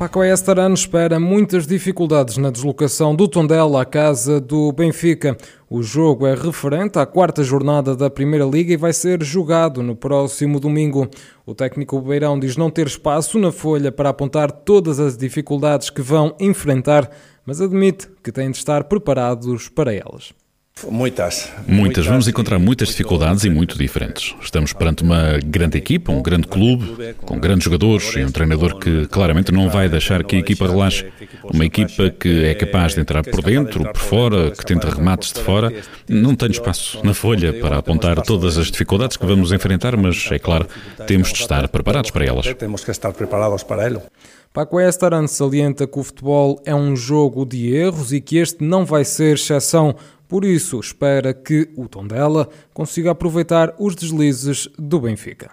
Paco Estarano espera muitas dificuldades na deslocação do Tondela à casa do Benfica. O jogo é referente à quarta jornada da Primeira Liga e vai ser jogado no próximo domingo. O técnico Beirão diz não ter espaço na folha para apontar todas as dificuldades que vão enfrentar, mas admite que têm de estar preparados para elas. Muitas. Muitas. Vamos encontrar muitas dificuldades e muito diferentes. Estamos perante uma grande equipa, um grande clube, com grandes jogadores e um treinador que claramente não vai deixar que a equipa relaxe. Uma equipa que é capaz de entrar por dentro, por fora, que tenta remates de fora. Não tenho espaço na folha para apontar todas as dificuldades que vamos enfrentar, mas é claro, temos de estar preparados para elas. Temos que estar preparados para elas. Paco Estaran salienta que o futebol é um jogo de erros e que este não vai ser exceção. Por isso, espera que o Tondela consiga aproveitar os deslizes do Benfica.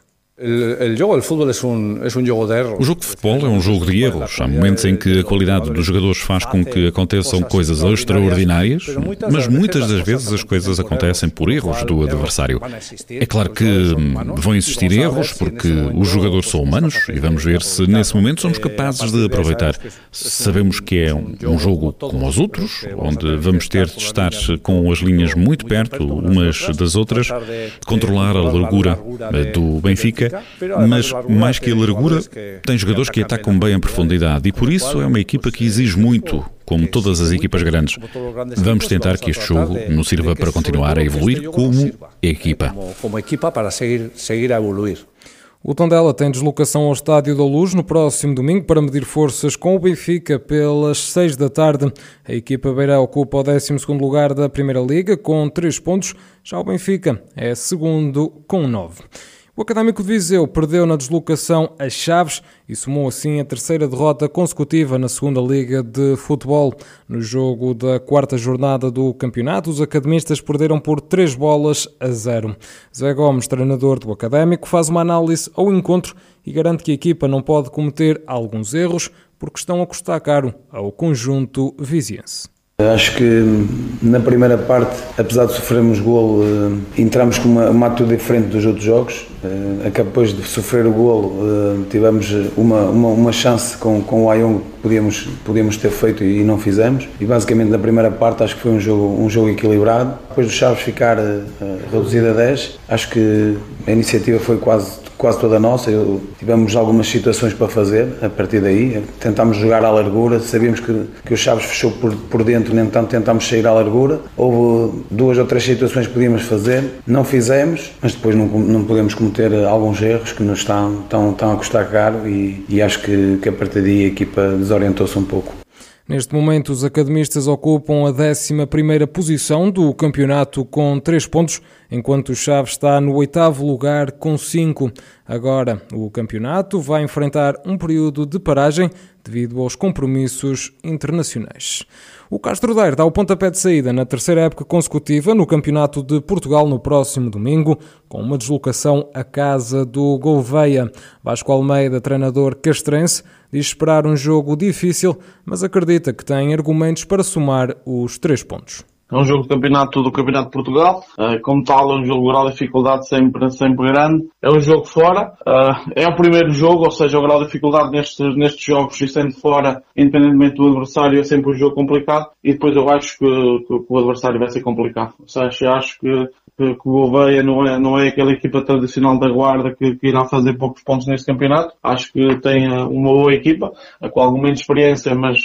O jogo de futebol é um jogo de erros. Há momentos em que a qualidade dos jogadores faz com que aconteçam coisas extraordinárias, mas muitas das vezes as coisas acontecem por erros do adversário. É claro que vão existir erros porque os jogadores são humanos e vamos ver se nesse momento somos capazes de aproveitar. Sabemos que é um jogo como os outros, onde vamos ter de estar com as linhas muito perto umas das outras, controlar a largura do Benfica mas mais que a largura, tem jogadores que atacam bem a profundidade e por isso é uma equipa que exige muito, como todas as equipas grandes. Vamos tentar que este jogo nos sirva para continuar a evoluir como equipa. Como equipa para seguir, seguir a evoluir. O Tondela tem deslocação ao Estádio da Luz no próximo domingo para medir forças com o Benfica pelas 6 da tarde. A equipa beira ocupa o 12 lugar da Primeira Liga com 3 pontos, já o Benfica é segundo com 9. O Académico de Viseu perdeu na deslocação as Chaves e somou assim a terceira derrota consecutiva na segunda Liga de Futebol. No jogo da quarta jornada do campeonato, os academistas perderam por três bolas a zero. Zé Gomes, treinador do Académico, faz uma análise ao encontro e garante que a equipa não pode cometer alguns erros porque estão a custar caro ao conjunto viziense. Acho que na primeira parte, apesar de sofrermos golo, eh, entramos com uma, uma atitude diferente dos outros jogos. Eh, depois de sofrer o golo, eh, tivemos uma, uma, uma chance com, com o Ayong que podíamos, podíamos ter feito e não fizemos. E basicamente na primeira parte acho que foi um jogo, um jogo equilibrado. Depois do Chaves ficar reduzido a 10, acho que a iniciativa foi quase quase toda nossa. Eu, tivemos algumas situações para fazer a partir daí. Tentámos jogar à largura, sabíamos que, que o Chaves fechou por, por dentro, nem tanto tentámos sair à largura. Houve duas ou três situações que podíamos fazer, não fizemos, mas depois não, não podemos cometer alguns erros que nos estão, estão, estão a custar caro e, e acho que, que a partir daí a equipa desorientou-se um pouco. Neste momento, os academistas ocupam a 11 posição do campeonato com 3 pontos, enquanto o Chaves está no oitavo lugar com 5. Agora, o campeonato vai enfrentar um período de paragem devido aos compromissos internacionais. O Castro Daire dá o pontapé de saída na terceira época consecutiva no Campeonato de Portugal no próximo domingo, com uma deslocação à casa do Gouveia. Vasco Almeida, treinador castrense, diz esperar um jogo difícil, mas acredita que tem argumentos para somar os três pontos. É um jogo de campeonato do Campeonato de Portugal. Uh, como tal, é um jogo grau de dificuldade sempre, sempre grande. É um jogo fora. Uh, é o primeiro jogo, ou seja, o grau de dificuldade nestes, nestes jogos, e sendo fora, independentemente do adversário, é sempre um jogo complicado. E depois eu acho que, que, que o adversário vai ser complicado. Ou seja, acho que, que, que o Gouveia não é, não é aquela equipa tradicional da Guarda que, que irá fazer poucos pontos neste campeonato. Acho que tem uh, uma boa equipa, com alguma experiência, mas,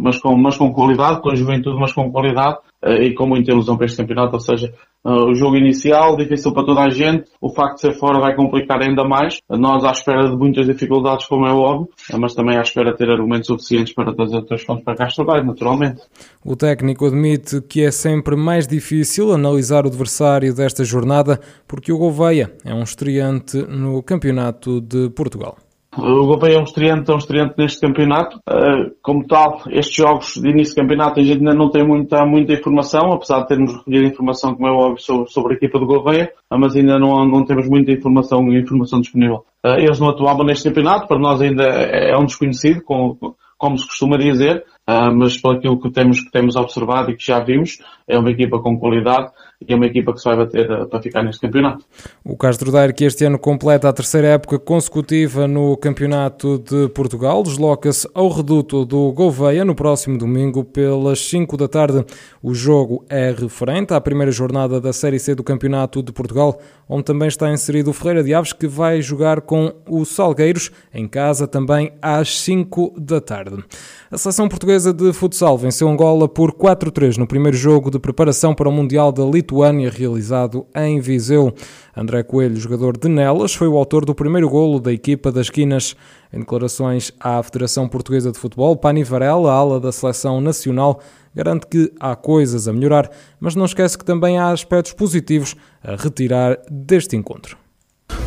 mas, com, mas com qualidade, com juventude, mas com qualidade. Eh, e com muita ilusão para este campeonato, ou seja, eh, o jogo inicial, difícil para toda a gente, o facto de ser fora vai complicar ainda mais, nós à espera de muitas dificuldades, como é óbvio, eh, mas também à espera de ter argumentos suficientes para trazer outros pontos para cá estudar, naturalmente. O técnico admite que é sempre mais difícil analisar o adversário desta jornada, porque o Gouveia é um estreante no Campeonato de Portugal. O Gouveia é um estreante, é um estreante neste campeonato. Uh, como tal, estes jogos de início de campeonato a gente ainda não tem muita, muita informação, apesar de termos recolhido informação, como é óbvio, sobre, a equipa do Gouveia, mas ainda não, não temos muita informação, informação disponível. Uh, eles não atuavam neste campeonato, para nós ainda é, é um desconhecido, com, como se costuma dizer, uh, mas pelo que temos, que temos observado e que já vimos, é uma equipa com qualidade e é uma equipa que se vai bater uh, para ficar neste campeonato. O Castro Daire, que este ano completa a terceira época consecutiva no Campeonato de Portugal, desloca-se ao reduto do Gouveia no próximo domingo pelas 5 da tarde. O jogo é referente à primeira jornada da Série C do Campeonato de Portugal, onde também está inserido o Ferreira de Aves, que vai jogar com o Salgueiros em casa também às 5 da tarde. A seleção portuguesa de futsal venceu Angola por 4-3 no primeiro jogo de preparação para o Mundial da Lituânia realizado em Viseu. André Coelho, jogador de Nelas, foi o autor do primeiro golo da equipa das Quinas. Em declarações à Federação Portuguesa de Futebol, Pani Varela, ala da seleção nacional, garante que há coisas a melhorar, mas não esquece que também há aspectos positivos a retirar deste encontro.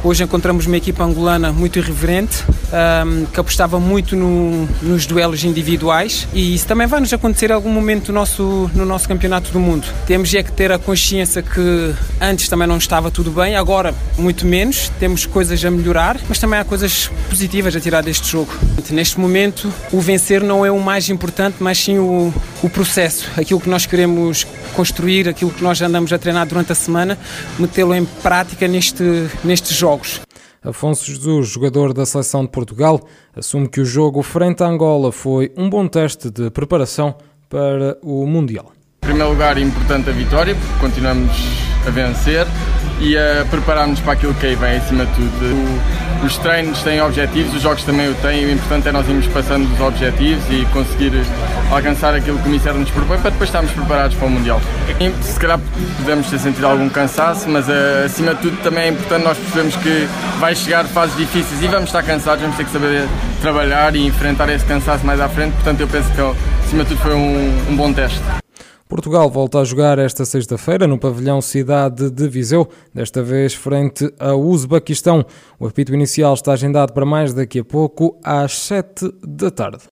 Hoje encontramos uma equipa angolana muito irreverente, um, que apostava muito no, nos duelos individuais e isso também vai nos acontecer em algum momento no nosso, no nosso campeonato do mundo. Temos é que ter a consciência que antes também não estava tudo bem, agora muito menos, temos coisas a melhorar, mas também há coisas positivas a tirar deste jogo. Neste momento, o vencer não é o mais importante, mas sim o, o processo, aquilo que nós queremos construir, aquilo que nós andamos a treinar durante a semana, metê-lo em prática neste, nestes jogos jogos. Afonso Jesus, jogador da seleção de Portugal, assume que o jogo frente à Angola foi um bom teste de preparação para o Mundial. Em primeiro lugar, importante a vitória, porque continuamos a vencer e a preparar-nos para aquilo que aí vem acima de tudo. Os treinos têm objetivos, os jogos também o têm, o importante é nós irmos passando os objetivos e conseguir alcançar aquilo que o Ministério nos propõe para depois estarmos preparados para o Mundial. E, se calhar podemos ter sentido algum cansaço, mas uh, acima de tudo também é importante nós percebermos que vai chegar fases difíceis e vamos estar cansados, vamos ter que saber trabalhar e enfrentar esse cansaço mais à frente, portanto eu penso que acima de tudo foi um, um bom teste. Portugal volta a jogar esta sexta-feira no pavilhão Cidade de Viseu, desta vez frente ao Uzbequistão. O apito inicial está agendado para mais daqui a pouco, às 7 da tarde.